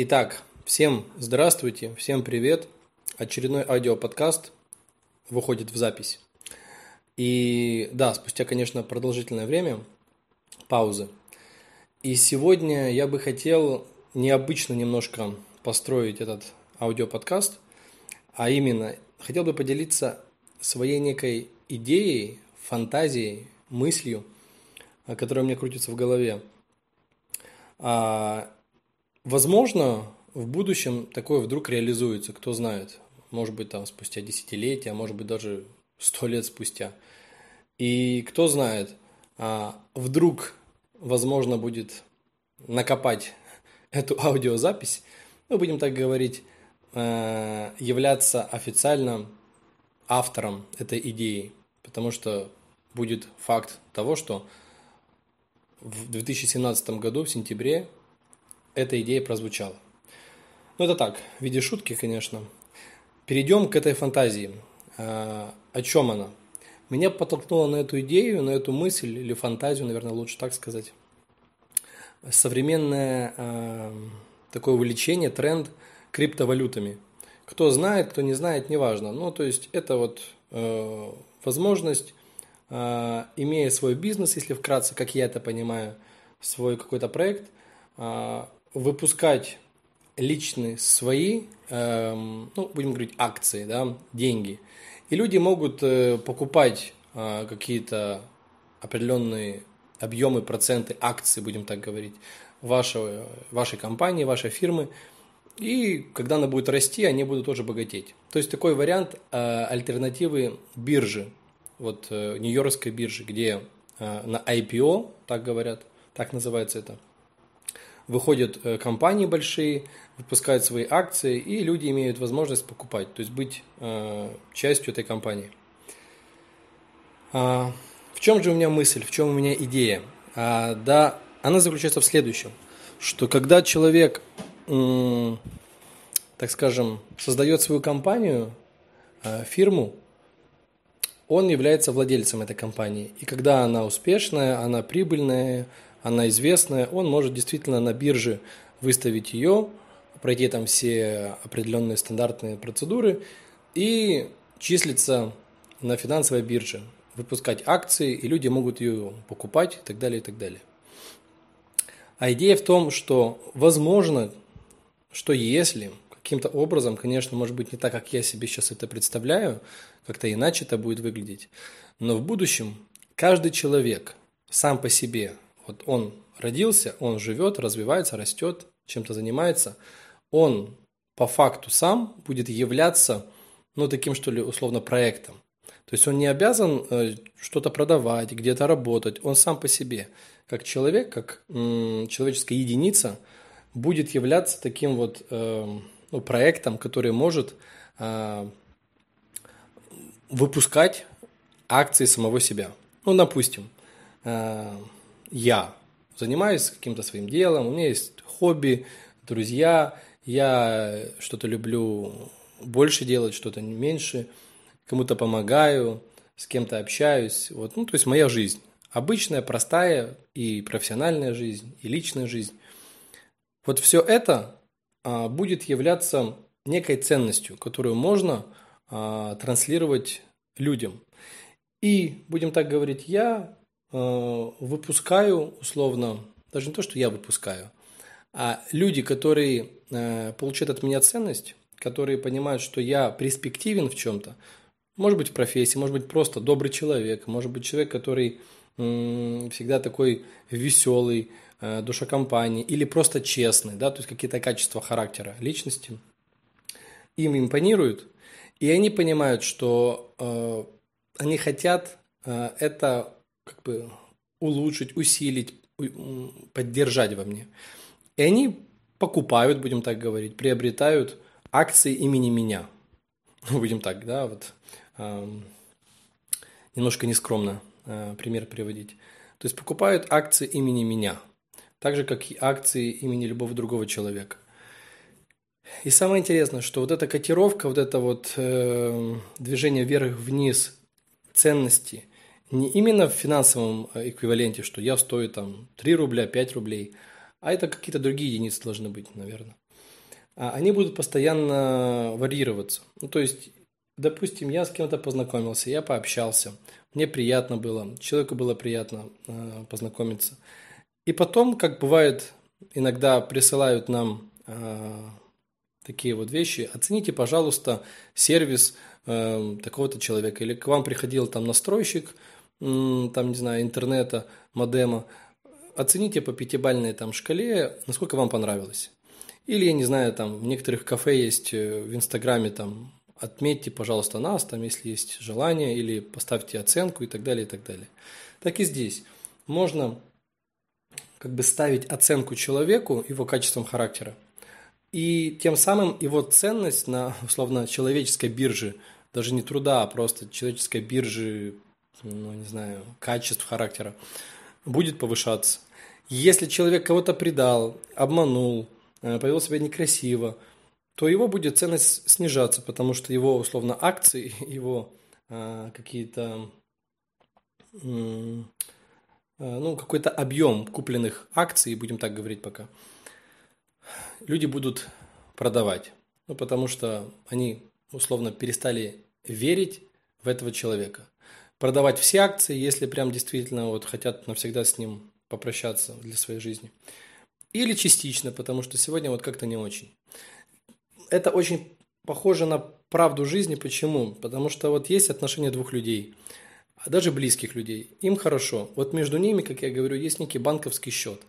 Итак, всем здравствуйте, всем привет. Очередной аудиоподкаст выходит в запись. И да, спустя, конечно, продолжительное время, паузы. И сегодня я бы хотел необычно немножко построить этот аудиоподкаст, а именно хотел бы поделиться своей некой идеей, фантазией, мыслью, которая у меня крутится в голове. А, возможно, в будущем такое вдруг реализуется, кто знает. Может быть, там спустя десятилетия, а может быть, даже сто лет спустя. И кто знает, а, вдруг возможно будет накопать эту аудиозапись, мы будем так говорить, э, являться официально автором этой идеи, потому что будет факт того, что в 2017 году, в сентябре, эта идея прозвучала. Ну, это так, в виде шутки, конечно. Перейдем к этой фантазии. А, о чем она? Меня подтолкнуло на эту идею, на эту мысль или фантазию, наверное, лучше так сказать. Современное э, такое увлечение, тренд криптовалютами. Кто знает, кто не знает, неважно. Ну, то есть это вот э, возможность а, имея свой бизнес, если вкратце, как я это понимаю, свой какой-то проект, а, выпускать личные свои, эм, ну, будем говорить, акции, да, деньги. И люди могут э, покупать а, какие-то определенные объемы, проценты акций, будем так говорить, вашей, вашей компании, вашей фирмы. И когда она будет расти, они будут тоже богатеть. То есть такой вариант э, альтернативы биржи, вот э, Нью-Йоркской биржи, где э, на IPO, так говорят, так называется это, выходят э, компании большие, выпускают свои акции, и люди имеют возможность покупать, то есть быть частью этой компании. А, в чем же у меня мысль, в чем у меня идея? А, да, она заключается в следующем, что когда человек, так скажем, создает свою компанию, фирму, он является владельцем этой компании. И когда она успешная, она прибыльная, она известная, он может действительно на бирже выставить ее, пройти там все определенные стандартные процедуры и числиться на финансовой бирже, выпускать акции, и люди могут ее покупать и так далее, и так далее. А идея в том, что возможно, что если каким-то образом, конечно, может быть не так, как я себе сейчас это представляю, как-то иначе это будет выглядеть, но в будущем каждый человек сам по себе, вот он родился, он живет, развивается, растет, чем-то занимается, он по факту сам будет являться, ну, таким, что ли, условно, проектом. То есть он не обязан э, что-то продавать, где-то работать, он сам по себе, как человек, как человеческая единица, будет являться таким вот э, ну, проектом, который может э, выпускать акции самого себя. Ну, допустим, я занимаюсь каким-то своим делом, у меня есть хобби, друзья, я что-то люблю больше делать, что-то меньше, кому-то помогаю, с кем-то общаюсь. Вот, ну, то есть моя жизнь. Обычная, простая и профессиональная жизнь, и личная жизнь. Вот все это а, будет являться некой ценностью, которую можно а, транслировать людям. И, будем так говорить, я выпускаю условно, даже не то, что я выпускаю, а люди, которые получают от меня ценность, которые понимают, что я перспективен в чем-то, может быть, в профессии, может быть, просто добрый человек, может быть, человек, который всегда такой веселый, Э, душа компании или просто честный, да, то есть какие-то качества характера личности, им импонируют, и они понимают, что э, они хотят э, это как бы улучшить, усилить, поддержать во мне. И они покупают, будем так говорить, приобретают акции имени меня. Будем так, да, вот э, немножко нескромно э, пример приводить. То есть покупают акции имени меня – так же, как и акции имени любого другого человека. И самое интересное, что вот эта котировка, вот это вот э, движение вверх-вниз ценности, не именно в финансовом э, эквиваленте, что я стою там 3 рубля, 5 рублей, а это какие-то другие единицы должны быть, наверное. а, они будут постоянно варьироваться. Ну, то есть, допустим, я с кем-то познакомился, я пообщался, мне приятно было, человеку было приятно э, познакомиться. И потом, как бывает, иногда присылают нам э, такие вот вещи, оцените, пожалуйста, сервис э, такого-то человека. Или к вам приходил там настройщик, там, не знаю, интернета, модема, оцените по пятибалльной там шкале, насколько вам понравилось. Или, я не знаю, там в некоторых кафе есть э, в Инстаграме там отметьте, пожалуйста, нас, там, если есть желание, или поставьте оценку и так далее, и так далее. Так и здесь. Можно как бы ставить оценку человеку, его качеством характера, и тем самым его ценность на, условно, человеческой бирже, даже не труда, а просто человеческой бирже, ну, не знаю, качеств характера, будет повышаться. Если человек кого-то предал, обманул, э, повел себя некрасиво, то его будет ценность снижаться, потому что его, условно, акции, его э, какие-то, э, ну, какой-то объем купленных акций, будем так говорить пока, люди будут продавать. Ну, потому что они, условно, перестали верить в этого человека. Продавать все акции, если прям действительно вот хотят навсегда с ним попрощаться для своей жизни. Или частично, потому что сегодня вот как-то не очень. Это очень похоже на правду жизни. Почему? Потому что вот есть отношения двух людей, а даже близких людей. Им хорошо. Вот между ними, как я говорю, есть некий банковский счет.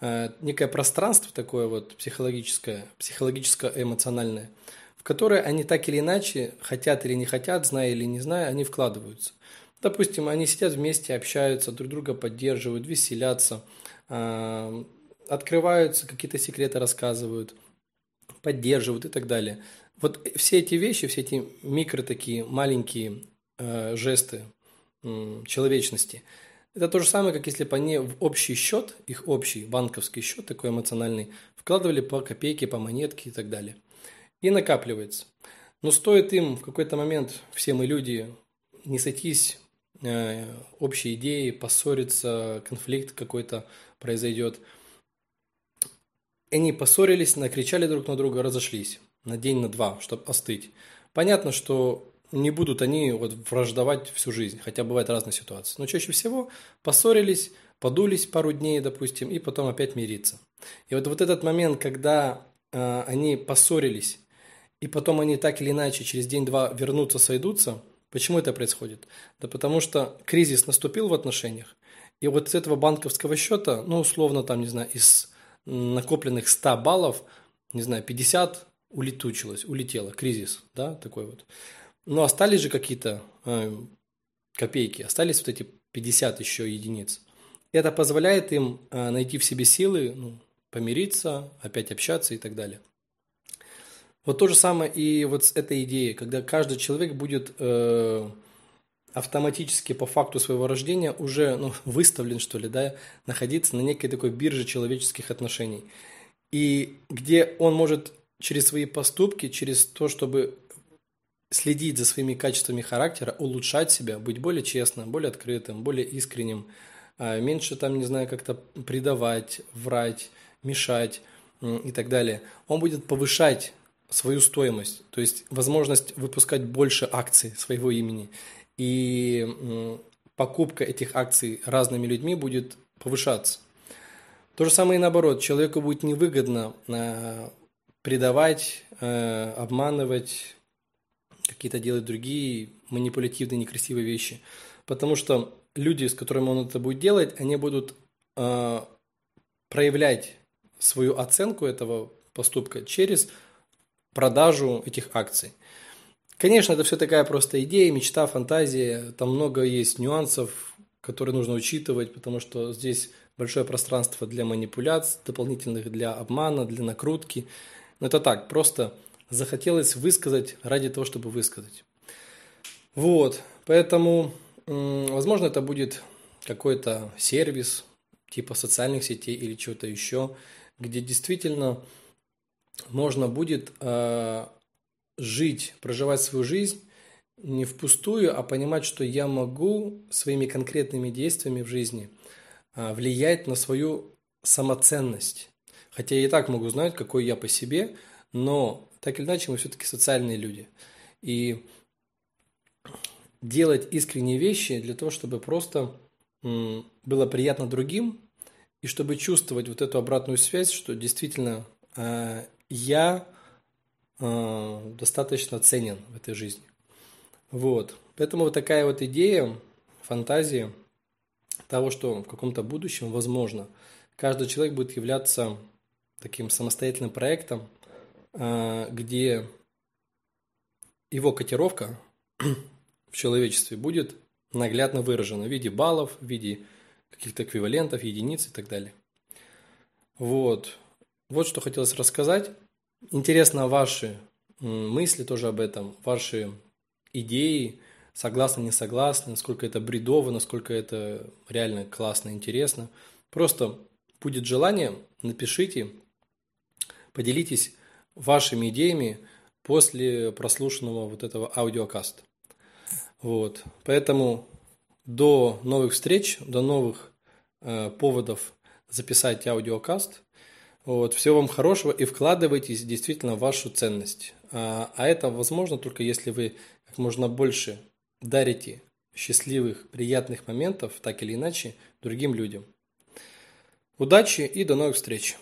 Э, некое пространство такое вот психологическое, психологическое-эмоциональное, в которое они так или иначе, хотят или не хотят, зная или не зная, они вкладываются. Допустим, они сидят вместе, общаются, друг друга поддерживают, веселятся, э, открываются, какие-то секреты рассказывают, поддерживают и так далее. Вот все эти вещи, все эти микро такие маленькие э, жесты человечности, это то же самое, как если бы они в общий счет, их общий банковский счет такой эмоциональный, вкладывали по копейке, по монетке и так далее. И накапливается. Но стоит им в какой-то момент, все мы люди, не сойтись общие идеи, поссориться, конфликт какой-то произойдет. Они поссорились, накричали друг на друга, разошлись на день, на два, чтобы остыть. Понятно, что не будут они вот враждовать всю жизнь, хотя бывают разные ситуации. Но чаще всего поссорились, подулись пару дней, допустим, и потом опять мириться. И вот, вот этот момент, когда э, они поссорились, и потом они так или иначе через день-два вернутся, сойдутся – Почему это происходит? Да потому что кризис наступил в отношениях, и вот с этого банковского счета, ну, условно, там, не знаю, из накопленных 100 баллов, не знаю, 50 улетучилось, улетело, кризис, да, такой вот. Но остались же какие-то э, копейки, остались вот эти 50 еще единиц. Это позволяет им э, найти в себе силы, ну, помириться, опять общаться и так далее. Вот то же самое и вот с этой идеей, когда каждый человек будет э, автоматически по факту своего рождения уже ну, выставлен, что ли, да, находиться на некой такой бирже человеческих отношений. И где он может через свои поступки, через то, чтобы следить за своими качествами характера, улучшать себя, быть более честным, более открытым, более искренним, а меньше там, не знаю, как-то предавать, врать, мешать и так далее. Он будет повышать свою стоимость, то есть возможность выпускать больше акций своего имени. И покупка этих акций разными людьми будет повышаться. То же самое и наоборот. Человеку будет невыгодно э, предавать, э, обманывать, какие-то делать другие манипулятивные, некрасивые вещи. Потому что люди, с которыми он это будет делать, они будут э, проявлять свою оценку этого поступка через продажу этих акций. Конечно, это все такая просто идея, мечта, фантазия. Там много есть нюансов, которые нужно учитывать, потому что здесь большое пространство для манипуляций, дополнительных для обмана, для накрутки. Но это так, просто захотелось высказать ради того, чтобы высказать. Вот, поэтому, возможно, это будет какой-то сервис, типа социальных сетей или чего-то еще, где действительно можно будет э, жить, проживать свою жизнь не впустую, а понимать, что я могу своими конкретными действиями в жизни э, влиять на свою самоценность. Хотя я и так могу знать, какой я по себе, но так или иначе мы все-таки социальные люди. И делать искренние вещи для того, чтобы просто было приятно другим, и чтобы чувствовать вот эту обратную связь, что действительно э, я э, достаточно ценен в этой жизни. Вот. Поэтому вот такая вот идея, фантазия того, что в каком-то будущем, возможно, каждый человек будет являться таким самостоятельным проектом, э, где его котировка в человечестве будет наглядно выражена в виде баллов, в виде каких-то эквивалентов, единиц и так далее. Вот. Вот что хотелось рассказать. Интересно ваши мысли тоже об этом, ваши идеи, согласны, не согласны, насколько это бредово, насколько это реально классно, интересно. Просто будет желание, напишите, поделитесь вашими идеями после прослушанного вот этого аудиокаста. Вот. Поэтому до новых встреч, до новых э, поводов записать аудиокаст. Вот. Всего вам хорошего и вкладывайтесь действительно в вашу ценность. А, а это возможно только если вы как можно больше дарите счастливых, приятных моментов, так или иначе, другим людям. Удачи и до новых встреч!